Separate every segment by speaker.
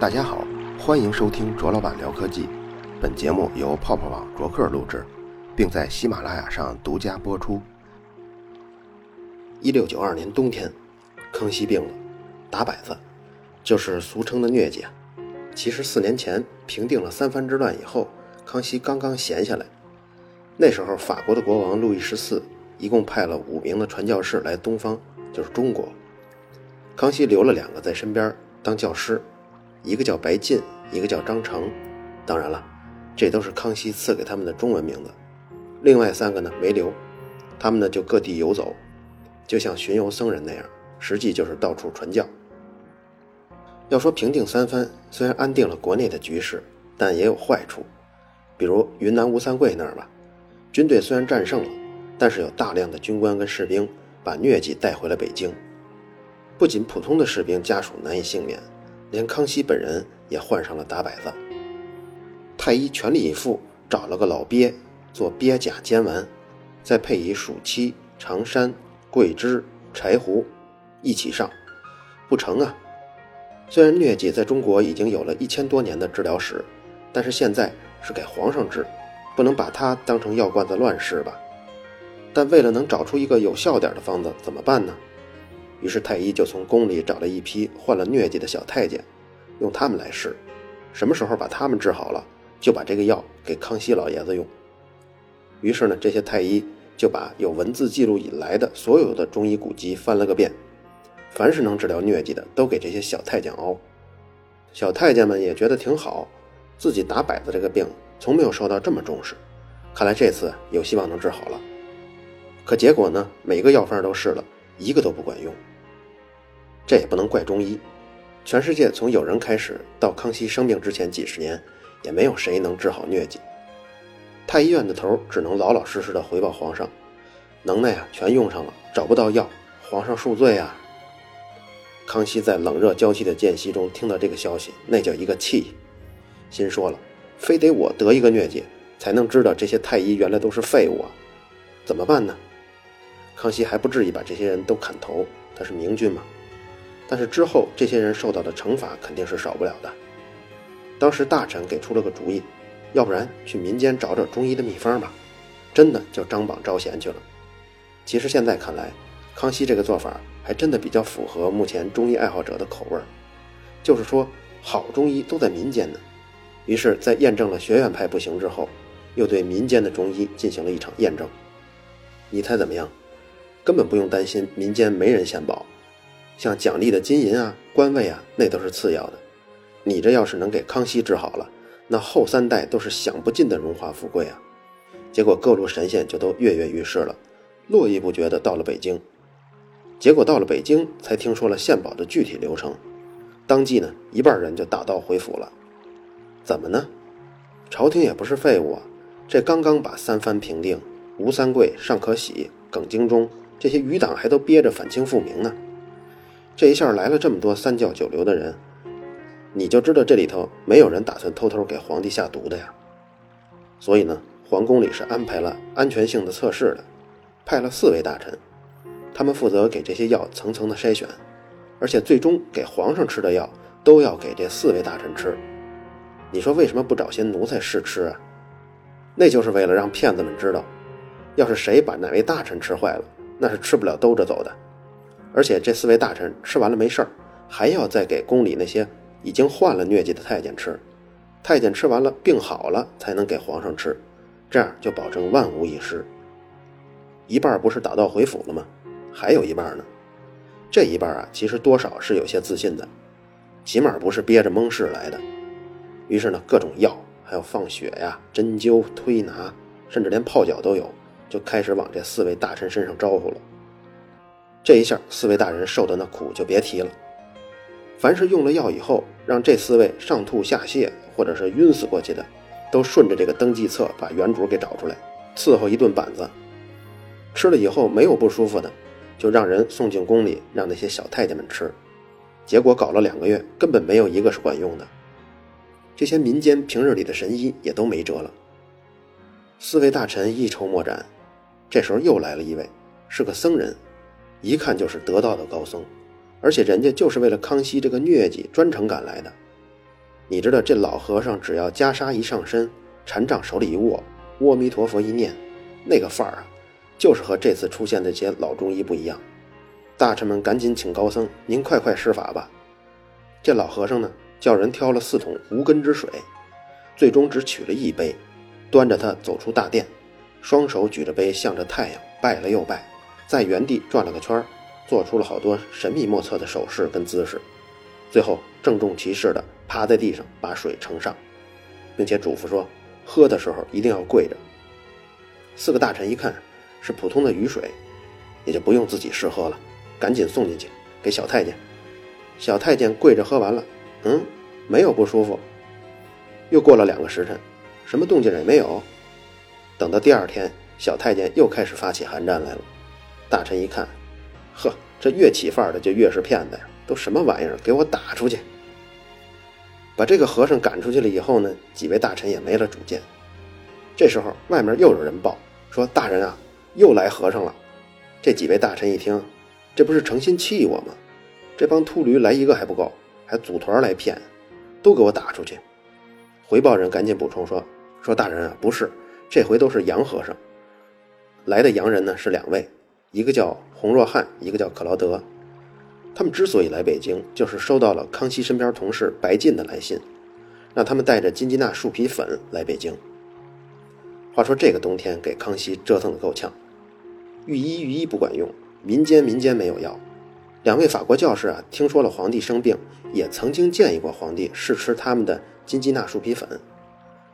Speaker 1: 大家好，欢迎收听卓老板聊科技。本节目由泡泡网卓克录制，并在喜马拉雅上独家播出。一六九二年冬天，康熙病了，打摆子，就是俗称的疟疾。其实四年前平定了三藩之乱以后，康熙刚刚闲下来。那时候法国的国王路易十四一共派了五名的传教士来东方，就是中国。康熙留了两个在身边当教师。一个叫白晋，一个叫张成，当然了，这都是康熙赐给他们的中文名字。另外三个呢没留，他们呢就各地游走，就像巡游僧人那样，实际就是到处传教。要说平定三藩，虽然安定了国内的局势，但也有坏处，比如云南吴三桂那儿吧，军队虽然战胜了，但是有大量的军官跟士兵把疟疾带回了北京，不仅普通的士兵家属难以幸免。连康熙本人也患上了打摆子，太医全力以赴找了个老鳖做鳖甲煎丸，再配以暑期、长山、桂枝、柴胡一起上，不成啊！虽然疟疾在中国已经有了一千多年的治疗史，但是现在是给皇上治，不能把它当成药罐子乱试吧？但为了能找出一个有效点的方子，怎么办呢？于是太医就从宫里找了一批患了疟疾的小太监，用他们来试，什么时候把他们治好了，就把这个药给康熙老爷子用。于是呢，这些太医就把有文字记录以来的所有的中医古籍翻了个遍，凡是能治疗疟疾的，都给这些小太监熬。小太监们也觉得挺好，自己打摆子这个病从没有受到这么重视，看来这次有希望能治好了。可结果呢，每个药方都试了，一个都不管用。这也不能怪中医，全世界从有人开始到康熙生病之前几十年，也没有谁能治好疟疾。太医院的头只能老老实实的回报皇上，能耐啊全用上了，找不到药，皇上恕罪啊！康熙在冷热交替的间隙中听到这个消息，那叫一个气，心说了，非得我得一个疟疾，才能知道这些太医原来都是废物啊！怎么办呢？康熙还不至于把这些人都砍头，他是明君嘛。但是之后，这些人受到的惩罚肯定是少不了的。当时大臣给出了个主意，要不然去民间找找中医的秘方吧，真的就张榜招贤去了。其实现在看来，康熙这个做法还真的比较符合目前中医爱好者的口味儿，就是说好中医都在民间呢。于是，在验证了学院派不行之后，又对民间的中医进行了一场验证。你猜怎么样？根本不用担心民间没人献宝。像奖励的金银啊、官位啊，那都是次要的。你这要是能给康熙治好了，那后三代都是享不尽的荣华富贵啊。结果各路神仙就都跃跃欲试了，络绎不绝的到了北京。结果到了北京，才听说了献宝的具体流程，当即呢，一半人就打道回府了。怎么呢？朝廷也不是废物啊，这刚刚把三藩平定，吴三桂、尚可喜、耿精忠这些余党还都憋着反清复明呢。这一下来了这么多三教九流的人，你就知道这里头没有人打算偷偷给皇帝下毒的呀。所以呢，皇宫里是安排了安全性的测试的，派了四位大臣，他们负责给这些药层层的筛选，而且最终给皇上吃的药都要给这四位大臣吃。你说为什么不找些奴才试吃啊？那就是为了让骗子们知道，要是谁把哪位大臣吃坏了，那是吃不了兜着走的。而且这四位大臣吃完了没事儿，还要再给宫里那些已经患了疟疾的太监吃，太监吃完了病好了才能给皇上吃，这样就保证万无一失。一半不是打道回府了吗？还有一半呢。这一半啊，其实多少是有些自信的，起码不是憋着蒙事来的。于是呢，各种药，还有放血呀、针灸、推拿，甚至连泡脚都有，就开始往这四位大臣身上招呼了。这一下，四位大人受的那苦就别提了。凡是用了药以后，让这四位上吐下泻或者是晕死过去的，都顺着这个登记册把原主给找出来，伺候一顿板子。吃了以后没有不舒服的，就让人送进宫里，让那些小太监们吃。结果搞了两个月，根本没有一个是管用的。这些民间平日里的神医也都没辙了。四位大臣一筹莫展，这时候又来了一位，是个僧人。一看就是得道的高僧，而且人家就是为了康熙这个疟疾专程赶来的。你知道这老和尚只要袈裟一上身，禅杖手里一握，阿弥陀佛一念，那个范儿啊，就是和这次出现的这些老中医不一样。大臣们赶紧请高僧，您快快施法吧。这老和尚呢，叫人挑了四桶无根之水，最终只取了一杯，端着它走出大殿，双手举着杯，向着太阳拜了又拜，在原地转了个圈，做出了好多神秘莫测的手势跟姿势，最后郑重其事的趴在地上把水盛上，并且嘱咐说，喝的时候一定要跪着。四个大臣一看是普通的雨水，也就不用自己试喝了，赶紧送进去给小太监。小太监跪着喝完了，嗯，没有不舒服。又过了两个时辰，什么动静也没有。等到第二天，小太监又开始发起寒战来了。大臣一看，呵，这越起范儿的就越是骗子呀！都什么玩意儿，给我打出去！把这个和尚赶出去了以后呢，几位大臣也没了主见。这时候外面又有人报说：“大人啊，又来和尚了。”这几位大臣一听，这不是诚心气我吗？这帮秃驴来一个还不够，还组团来骗，都给我打出去！回报人赶紧补充说：“说大人啊，不是，这回都是洋和尚。来的洋人呢是两位，一个叫洪若汉，一个叫克劳德。他们之所以来北京，就是收到了康熙身边同事白晋的来信，让他们带着金鸡纳树皮粉来北京。话说这个冬天给康熙折腾的够呛，御医御医不管用，民间民间没有药。”两位法国教士啊，听说了皇帝生病，也曾经建议过皇帝试吃他们的金鸡纳树皮粉。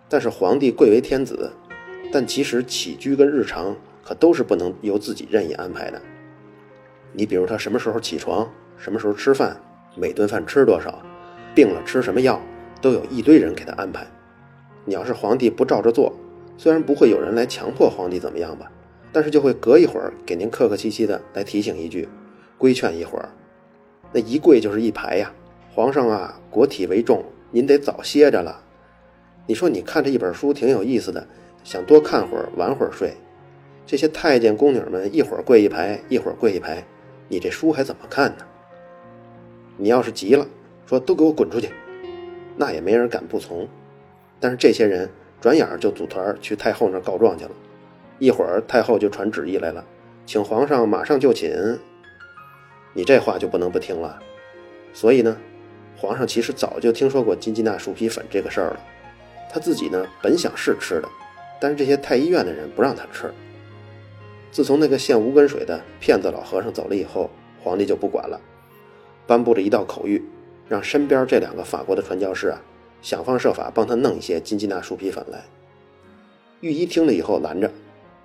Speaker 1: 但是皇帝贵为天子，但其实起居跟日常可都是不能由自己任意安排的。你比如他什么时候起床，什么时候吃饭，每顿饭吃多少，病了吃什么药，都有一堆人给他安排。你要是皇帝不照着做，虽然不会有人来强迫皇帝怎么样吧，但是就会隔一会儿给您客客气气的来提醒一句。规劝一会儿，那一跪就是一排呀！皇上啊，国体为重，您得早歇着了。你说你看这一本书挺有意思的，想多看会儿，晚会儿睡。这些太监宫女们一会儿跪一排，一会儿跪一排，你这书还怎么看呢？你要是急了，说都给我滚出去，那也没人敢不从。但是这些人转眼就组团去太后那儿告状去了。一会儿太后就传旨意来了，请皇上马上就寝。你这话就不能不听了，所以呢，皇上其实早就听说过金鸡纳树皮粉这个事儿了，他自己呢本想试吃的，但是这些太医院的人不让他吃。自从那个献无根水的骗子老和尚走了以后，皇帝就不管了，颁布了一道口谕，让身边这两个法国的传教士啊，想方设法帮他弄一些金鸡纳树皮粉来。御医听了以后拦着，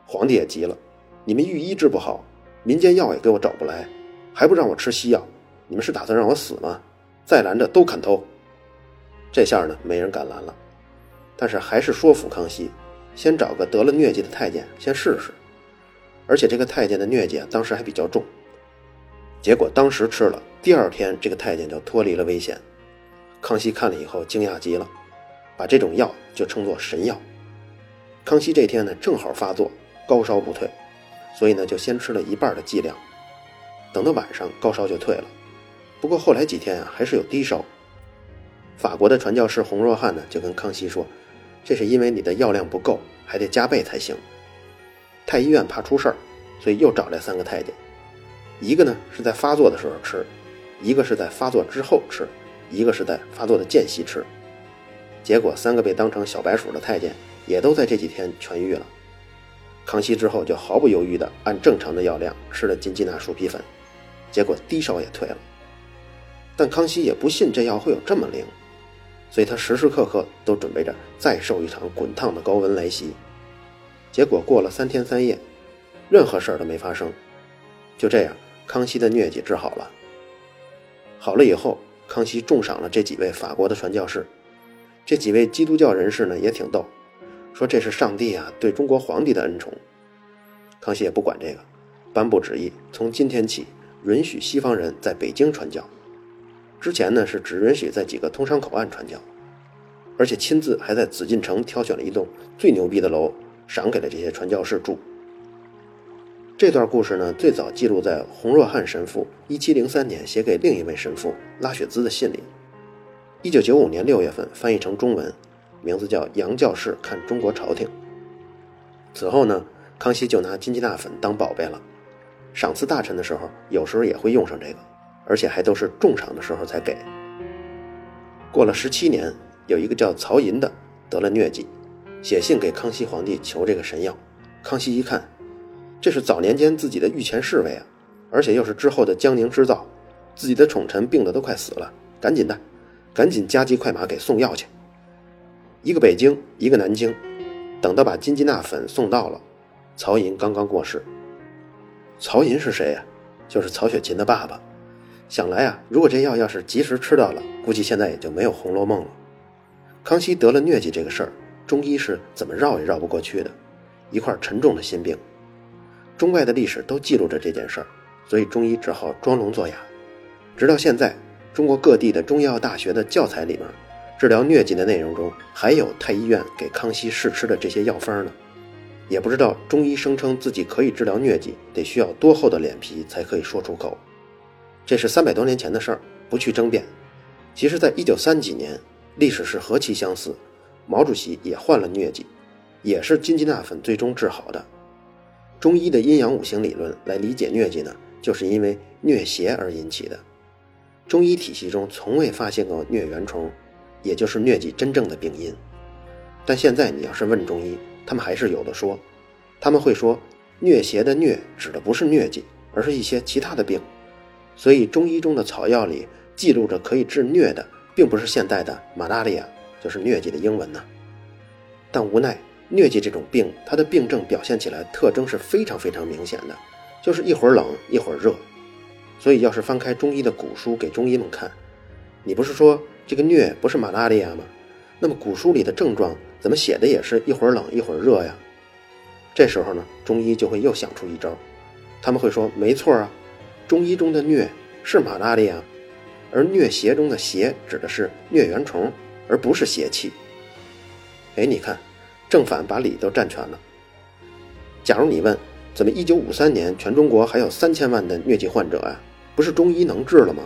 Speaker 1: 皇帝也急了，你们御医治不好，民间药也给我找不来。还不让我吃西药，你们是打算让我死吗？再拦着都砍头。这下呢，没人敢拦了。但是还是说服康熙，先找个得了疟疾的太监先试试。而且这个太监的疟疾，当时还比较重。结果当时吃了，第二天这个太监就脱离了危险。康熙看了以后惊讶极了，把这种药就称作神药。康熙这天呢，正好发作，高烧不退，所以呢，就先吃了一半的剂量。等到晚上，高烧就退了。不过后来几天啊，还是有低烧。法国的传教士洪若汉呢，就跟康熙说：“这是因为你的药量不够，还得加倍才行。”太医院怕出事儿，所以又找来三个太监，一个呢是在发作的时候吃，一个是在发作之后吃，一个是在发作的间隙吃。结果三个被当成小白鼠的太监也都在这几天痊愈了。康熙之后就毫不犹豫地按正常的药量吃了金鸡纳树皮粉。结果低烧也退了，但康熙也不信这药会有这么灵，所以他时时刻刻都准备着再受一场滚烫的高温来袭。结果过了三天三夜，任何事儿都没发生。就这样，康熙的疟疾治好了。好了以后，康熙重赏了这几位法国的传教士。这几位基督教人士呢也挺逗，说这是上帝啊对中国皇帝的恩宠。康熙也不管这个，颁布旨意，从今天起。允许西方人在北京传教，之前呢是只允许在几个通商口岸传教，而且亲自还在紫禁城挑选了一栋最牛逼的楼，赏给了这些传教士住。这段故事呢，最早记录在洪若汉神父1703年写给另一位神父拉雪兹的信里。1995年6月份翻译成中文，名字叫《杨教士看中国朝廷》。此后呢，康熙就拿金鸡纳粉当宝贝了，赏赐大臣的时候，有时候也会用上这个，而且还都是重赏的时候才给。过了十七年，有一个叫曹寅的得了疟疾，写信给康熙皇帝求这个神药。康熙一看。这是早年间自己的御前侍卫啊，而且又是之后的江宁织造，自己的宠臣病得都快死了，赶紧的，赶紧加急快马给送药去。一个北京，一个南京，等到把金鸡纳粉送到了，曹寅刚刚过世。曹寅是谁呀？就是曹雪芹的爸爸。想来啊，如果这药要是及时吃到了，估计现在也就没有《红楼梦》了。康熙得了疟疾这个事儿，中医是怎么绕也绕不过去的，一块沉重的心病。中外的历史都记录着这件事儿，所以中医只好装聋作哑。直到现在，中国各地的中医药大学的教材里面，治疗疟疾的内容中还有太医院给康熙试吃的这些药方呢。也不知道中医声称自己可以治疗疟疾，得需要多厚的脸皮才可以说出口。这是三百多年前的事儿，不去争辩。其实，在一九三几年，历史是何其相似，毛主席也患了疟疾，也是金鸡纳粉最终治好的。中医的阴阳五行理论来理解疟疾呢，就是因为疟邪而引起的。中医体系中从未发现过疟原虫，也就是疟疾真正的病因。但现在你要是问中医，他们还是有的说。他们会说，疟邪的疟指的不是疟疾，而是一些其他的病。所以中医中的草药里记录着可以治疟的，并不是现代的马拉利亚，就是疟疾的英文呢。但无奈。疟疾这种病，它的病症表现起来特征是非常非常明显的，就是一会儿冷一会儿热。所以，要是翻开中医的古书给中医们看，你不是说这个疟不是马拉利亚吗？那么古书里的症状怎么写的也是一会儿冷一会儿热呀？这时候呢，中医就会又想出一招，他们会说：没错啊，中医中的疟是马拉利亚，而疟邪中的邪指的是疟原虫，而不是邪气。哎，你看。正反把理都占全了。假如你问，怎么一九五三年全中国还有三千万的疟疾患者呀？不是中医能治了吗？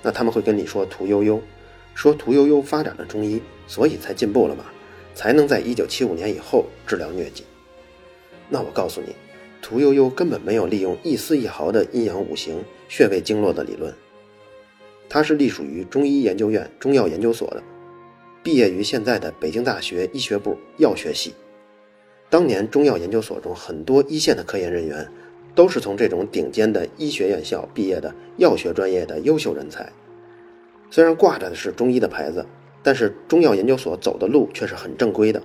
Speaker 1: 那他们会跟你说屠呦呦，说屠呦呦发展了中医，所以才进步了嘛，才能在一九七五年以后治疗疟疾。那我告诉你，屠呦呦根本没有利用一丝一毫的阴阳五行、穴位经络的理论，他是隶属于中医研究院中药研究所的。毕业于现在的北京大学医学部药学系。当年中药研究所中很多一线的科研人员，都是从这种顶尖的医学院校毕业的药学专业的优秀人才。虽然挂着的是中医的牌子，但是中药研究所走的路却是很正规的。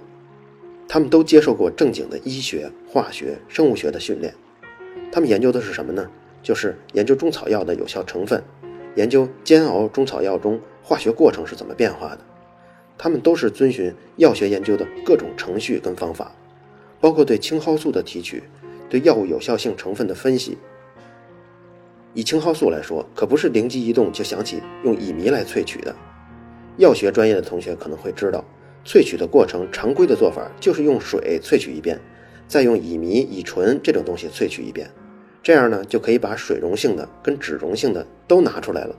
Speaker 1: 他们都接受过正经的医学、化学、生物学的训练。他们研究的是什么呢？就是研究中草药的有效成分，研究煎熬中草药中化学过程是怎么变化的。他们都是遵循药学研究的各种程序跟方法，包括对青蒿素的提取，对药物有效性成分的分析。以青蒿素来说，可不是灵机一动就想起用乙醚来萃取的。药学专业的同学可能会知道，萃取的过程常规的做法就是用水萃取一遍，再用乙醚、乙醇这种东西萃取一遍，这样呢就可以把水溶性的跟脂溶性的都拿出来了。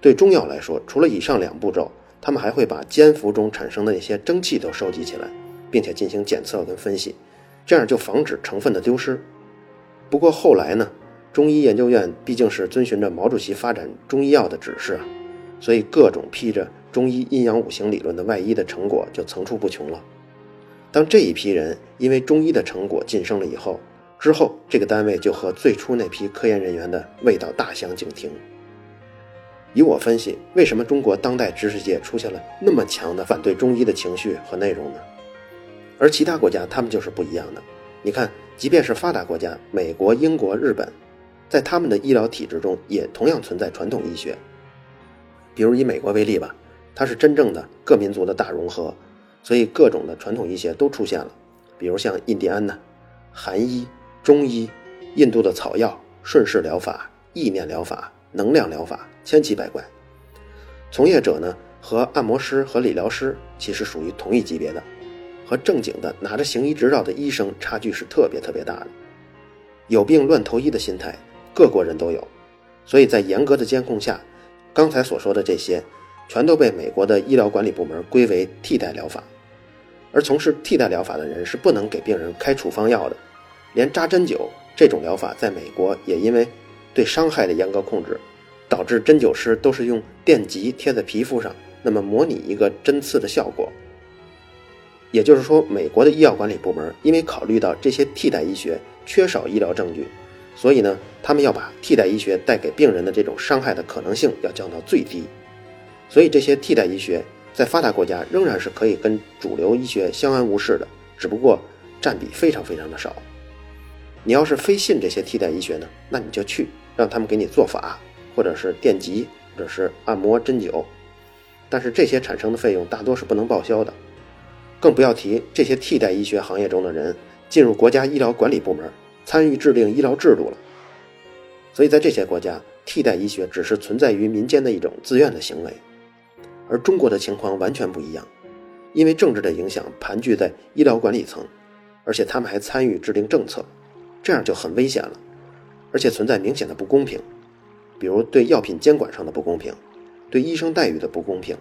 Speaker 1: 对中药来说，除了以上两步骤。他们还会把煎服中产生的那些蒸汽都收集起来，并且进行检测跟分析，这样就防止成分的丢失。不过后来呢，中医研究院毕竟是遵循着毛主席发展中医药的指示啊，所以各种披着中医阴阳五行理论的外衣的成果就层出不穷了。当这一批人因为中医的成果晋升了以后，之后这个单位就和最初那批科研人员的味道大相径庭。以我分析，为什么中国当代知识界出现了那么强的反对中医的情绪和内容呢？而其他国家他们就是不一样的。你看，即便是发达国家，美国、英国、日本，在他们的医疗体制中也同样存在传统医学。比如以美国为例吧，它是真正的各民族的大融合，所以各种的传统医学都出现了。比如像印第安呢，韩医、中医、印度的草药、顺势疗法、意念疗法。能量疗法千奇百怪，从业者呢和按摩师和理疗师其实属于同一级别的，和正经的拿着行医执照的医生差距是特别特别大的。有病乱投医的心态，各国人都有，所以在严格的监控下，刚才所说的这些，全都被美国的医疗管理部门归为替代疗法。而从事替代疗法的人是不能给病人开处方药的，连扎针灸这种疗法，在美国也因为对伤害的严格控制，导致针灸师都是用电极贴在皮肤上，那么模拟一个针刺的效果。也就是说，美国的医药管理部门因为考虑到这些替代医学缺少医疗证据，所以呢，他们要把替代医学带给病人的这种伤害的可能性要降到最低。所以这些替代医学在发达国家仍然是可以跟主流医学相安无事的，只不过占比非常非常的少。你要是非信这些替代医学呢，那你就去让他们给你做法，或者是电极，或者是按摩针灸，但是这些产生的费用大多是不能报销的。更不要提这些替代医学行业中的人进入国家医疗管理部门，参与制定医疗制度了。所以在这些国家，替代医学只是存在于民间的一种自愿的行为，而中国的情况完全不一样，因为政治的影响盘踞在医疗管理层，而且他们还参与制定政策，这样就很危险了，而且存在明显的不公平，比如对药品监管上的不公平，对医生待遇的不公平。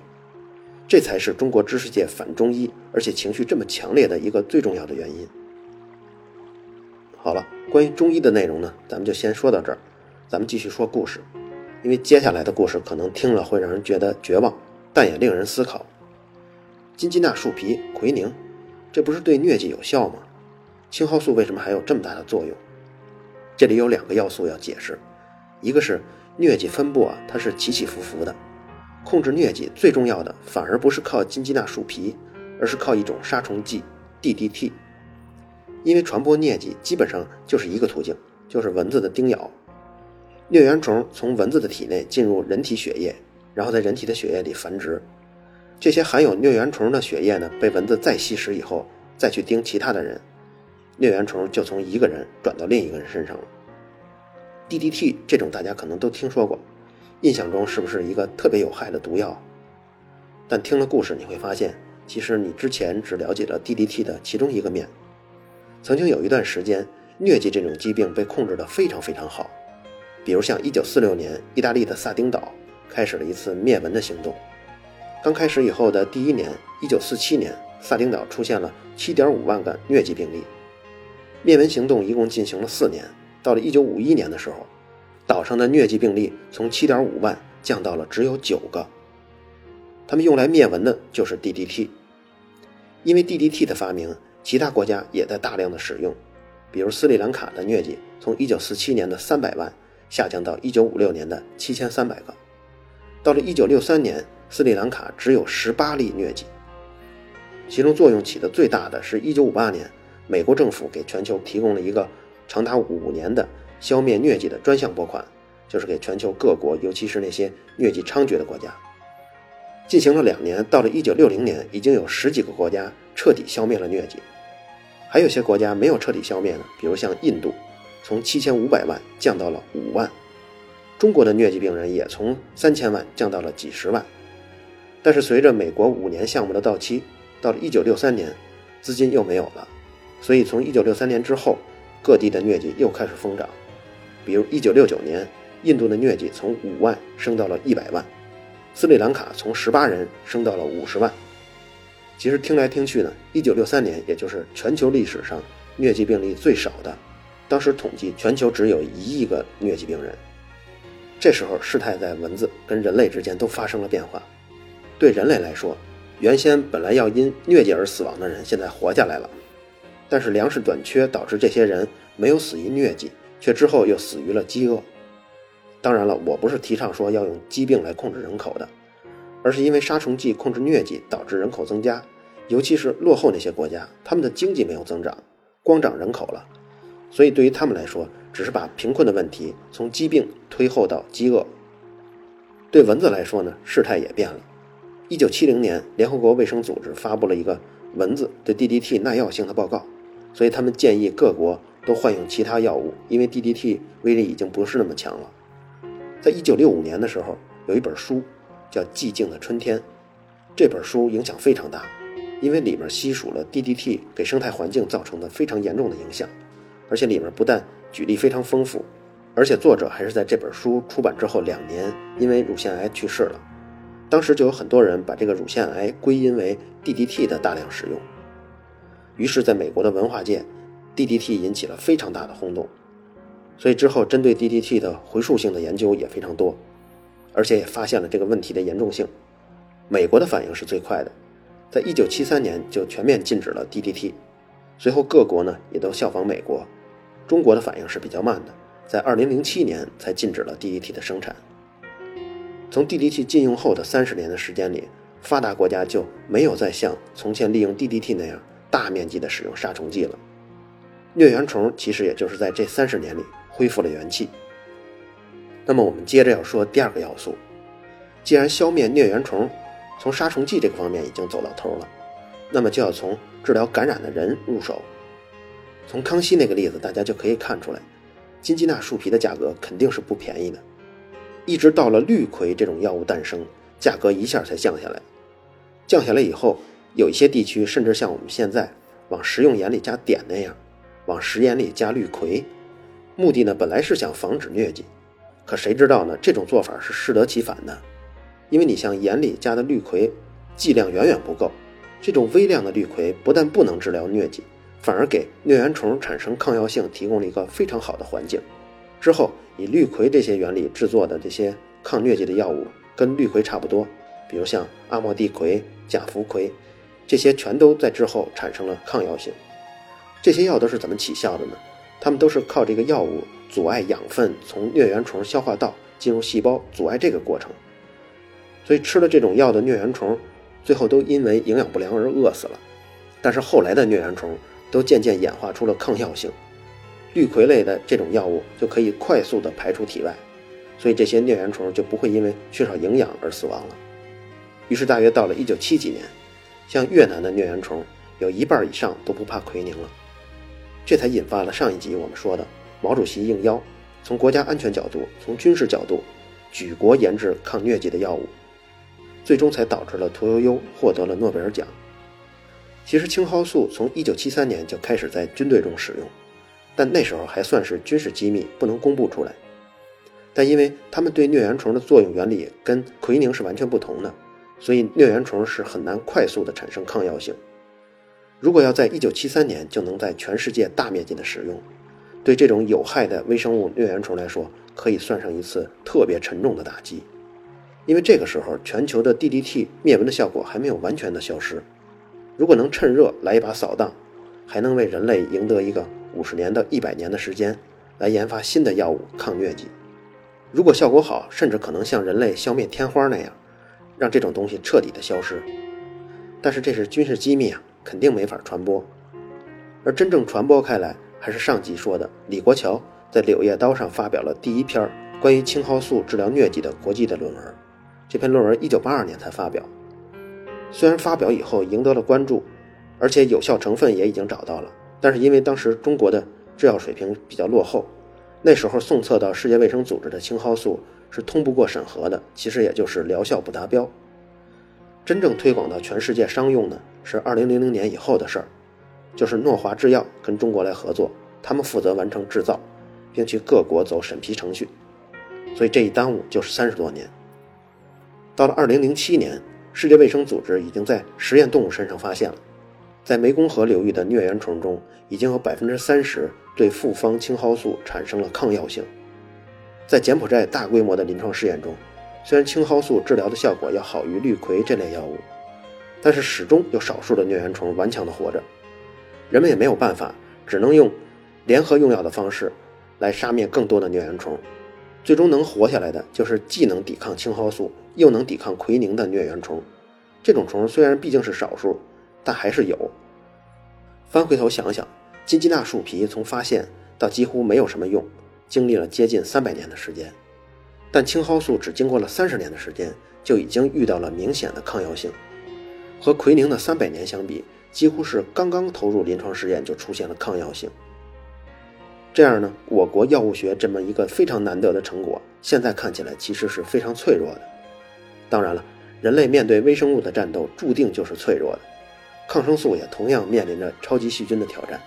Speaker 1: 这才是中国知识界反中医，而且情绪这么强烈的一个最重要的原因。好了，关于中医的内容呢，咱们就先说到这儿，咱们继续说故事。因为接下来的故事可能听了会让人觉得绝望，但也令人思考。金鸡纳树皮、奎宁，这不是对疟疾有效吗？青蒿素为什么还有这么大的作用？这里有两个要素要解释，一个是疟疾分布啊，它是起起伏伏的。控制疟疾最重要的反而不是靠金鸡纳树皮，而是靠一种杀虫剂 DDT。因为传播疟疾基本上就是一个途径，就是蚊子的叮咬。疟原虫从蚊子的体内进入人体血液，然后在人体的血液里繁殖。这些含有疟原虫的血液呢，被蚊子再吸食以后，再去叮其他的人，疟原虫就从一个人转到另一个人身上了。DDT 这种大家可能都听说过。印象中是不是一个特别有害的毒药？但听了故事你会发现，其实你之前只了解了 DDT 的其中一个面。曾经有一段时间，疟疾这种疾病被控制得非常非常好。比如像1946年，意大利的萨丁岛开始了一次灭蚊的行动。刚开始以后的第一年，1947年，萨丁岛出现了7.5万个疟疾病例。灭蚊行动一共进行了四年，到了1951年的时候。岛上的疟疾病例从7.5万降到了只有九个。他们用来灭蚊的就是 DDT，因为 DDT 的发明，其他国家也在大量的使用。比如斯里兰卡的疟疾从1947年的300万下降到1956年的7300个，到了1963年，斯里兰卡只有18例疟疾。其中作用起的最大的是1958年，美国政府给全球提供了一个长达五年的。消灭疟疾的专项拨款，就是给全球各国，尤其是那些疟疾猖獗的国家，进行了两年。到了1960年，已经有十几个国家彻底消灭了疟疾，还有些国家没有彻底消灭呢。比如像印度，从7500万降到了5万；中国的疟疾病人也从3000万降到了几十万。但是随着美国五年项目的到期，到了1963年，资金又没有了，所以从1963年之后，各地的疟疾又开始疯长。比如，一九六九年，印度的疟疾从五万升到了一百万，斯里兰卡从十八人升到了五十万。其实听来听去呢，一九六三年也就是全球历史上疟疾病例最少的，当时统计全球只有一亿个疟疾病人。这时候事态在蚊子跟人类之间都发生了变化。对人类来说，原先本来要因疟疾而死亡的人，现在活下来了。但是粮食短缺导致这些人没有死于疟疾。却之后又死于了饥饿。当然了，我不是提倡说要用疾病来控制人口的，而是因为杀虫剂控制疟疾导致人口增加，尤其是落后那些国家，他们的经济没有增长，光长人口了，所以对于他们来说，只是把贫困的问题从疾病推后到饥饿。对蚊子来说呢，事态也变了。一九七零年，联合国卫生组织发布了一个蚊子对 DDT 耐药性的报告，所以他们建议各国。都换用其他药物，因为 DDT 威力已经不是那么强了。在一九六五年的时候，有一本书叫《寂静的春天》，这本书影响非常大，因为里面细数了 DDT 给生态环境造成的非常严重的影响，而且里面不但举例非常丰富，而且作者还是在这本书出版之后两年，因为乳腺癌去世了。当时就有很多人把这个乳腺癌归因为 DDT 的大量使用，于是，在美国的文化界，DDT 引起了非常大的轰动。所以之后针对 DDT 的回溯性的研究也非常多，而且也发现了这个问题的严重性。美国的反应是最快的，在一九七三年就全面禁止了 DDT，随后各国呢也都效仿美国。中国的反应是比较慢的，在二零零七年才禁止了 DDT 的生产。从 DDT 禁用后的三十年的时间里，发达国家就没有再像从前利用 DDT 那样大面积的使用杀虫剂了。疟原虫其实也就是在这三十年里恢复了元气。那么我们接着要说第二个要素，既然消灭疟原虫从杀虫剂这个方面已经走到头了，那么就要从治疗感染的人入手。从康熙那个例子，大家就可以看出来，金鸡纳树皮的价格肯定是不便宜的。一直到了氯喹这种药物诞生，价格一下才降下来。降下来以后，有一些地区甚至像我们现在往食用盐里加碘那样，往食盐里加氯喹，目的呢本来是想防止疟疾，可谁知道呢？这种做法是适得其反的，因为你像盐里加的氯喹，剂量远远不够。这种微量的氯喹不但不能治疗疟疾，反而给疟原虫产生抗药性提供了一个非常好的环境。之后，以氯喹这些原理制作的这些抗疟疾的药物，跟氯喹差不多，比如像阿莫地喹、甲氟喹，这些全都在之后产生了抗药性。这些药都是怎么起效的呢？它们都是靠这个药物阻碍养分从疟原虫消化道进入细胞，阻碍这个过程。所以吃了这种药的疟原虫，最后都因为营养不良而饿死了。但是后来的疟原虫都渐渐演化出了抗药性。氯喹类的这种药物就可以快速的排出体外，所以这些疟原虫就不会因为缺少营养而死亡了。于是大约到了一九七几年，像越南的疟原虫有一半以上都不怕奎宁了，这才引发了上一集我们说的毛主席应邀从国家安全角度、从军事角度举国研制抗疟疾的药物，最终才导致了屠呦呦获得了诺贝尔奖。其实青蒿素从一九七三年就开始在军队中使用。但那时候还算是军事机密，不能公布出来。但因为他们对疟原虫的作用原理跟奎宁是完全不同的，所以疟原虫是很难快速的产生抗药性。如果要在一九七三年就能在全世界大面积的使用，对这种有害的微生物疟原虫来说，可以算上一次特别沉重的打击。因为这个时候全球的 DDT 灭蚊的效果还没有完全的消失。如果能趁热来一把扫荡，还能为人类赢得一个。五十年到一百年的时间，来研发新的药物抗疟疾。如果效果好，甚至可能像人类消灭天花那样，让这种东西彻底的消失。但是这是军事机密啊，肯定没法传播。而真正传播开来，还是上集说的李国桥在《柳叶刀》上发表了第一篇关于青蒿素治疗疟疾的国际的论文。这篇论文一九八二年才发表，虽然发表以后赢得了关注，而且有效成分也已经找到了。但是因为当时中国的制药水平比较落后，那时候送测到世界卫生组织的青蒿素是通不过审核的，其实也就是疗效不达标。真正推广到全世界商用呢，是二零零零年以后的事儿，就是诺华制药跟中国来合作，他们负责完成制造，并去各国走审批程序，所以这一耽误就是三十多年。到了二零零七年，世界卫生组织已经在实验动物身上发现了。在湄公河流域的疟原虫中，已经有百分之三十对复方青蒿素产生了抗药性。在柬埔寨大规模的临床试验中，虽然青蒿素治疗的效果要好于氯喹这类药物，但是始终有少数的疟原虫顽强地活着。人们也没有办法，只能用联合用药的方式来杀灭更多的疟原虫。最终能活下来的就是既能抵抗青蒿素又能抵抗奎宁的疟原虫。这种虫虽然毕竟是少数。但还是有。翻回头想想，金鸡纳树皮从发现到几乎没有什么用，经历了接近三百年的时间。但青蒿素只经过了三十年的时间，就已经遇到了明显的抗药性。和奎宁的三百年相比，几乎是刚刚投入临床试验就出现了抗药性。这样呢，我国药物学这么一个非常难得的成果，现在看起来其实是非常脆弱的。当然了，人类面对微生物的战斗，注定就是脆弱的。抗生素也同样面临着超级细菌的挑战。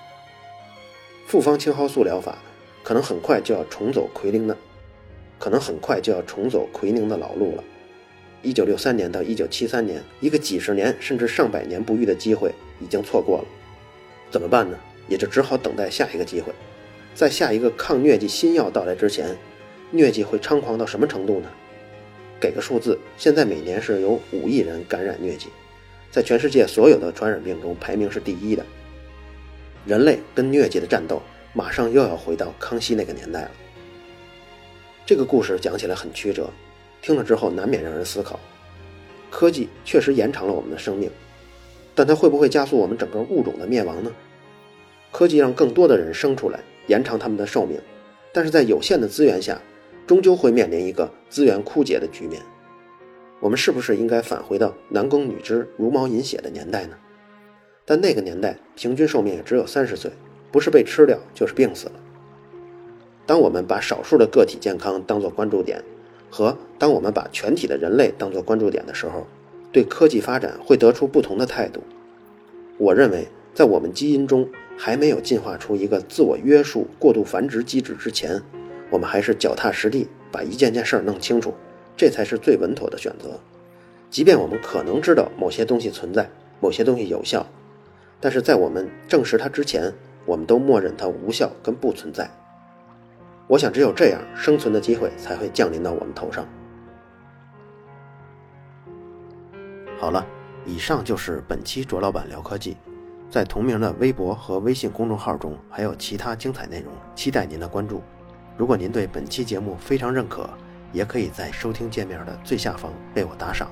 Speaker 1: 复方青蒿素疗法可能很快就要重走奎宁的，可能很快就要重走奎宁的老路了。一九六三年到一九七三年，一个几十年甚至上百年不遇的机会已经错过了，怎么办呢？也就只好等待下一个机会。在下一个抗疟疾新药到来之前，疟疾会猖狂到什么程度呢？给个数字，现在每年是有五亿人感染疟疾，在全世界所有的传染病中排名是第一的。人类跟疟疾的战斗，马上又要回到康熙那个年代了。这个故事讲起来很曲折。听了之后，难免让人思考：科技确实延长了我们的生命，但它会不会加速我们整个物种的灭亡呢？科技让更多的人生出来，延长他们的寿命，但是在有限的资源下，终究会面临一个资源枯竭的局面。我们是不是应该返回到男耕女织、茹毛饮血的年代呢？但那个年代平均寿命也只有三十岁，不是被吃掉，就是病死了。当我们把少数的个体健康当作关注点，和当我们把全体的人类当作关注点的时候，对科技发展会得出不同的态度。我认为，在我们基因中还没有进化出一个自我约束、过度繁殖机制之前，我们还是脚踏实地把一件件事儿弄清楚，这才是最稳妥的选择。即便我们可能知道某些东西存在，某些东西有效，但是在我们证实它之前，我们都默认它无效跟不存在。我想，只有这样，生存的机会才会降临到我们头上。好了，以上就是本期卓老板聊科技，在同名的微博和微信公众号中还有其他精彩内容，期待您的关注。如果您对本期节目非常认可，也可以在收听界面的最下方为我打赏。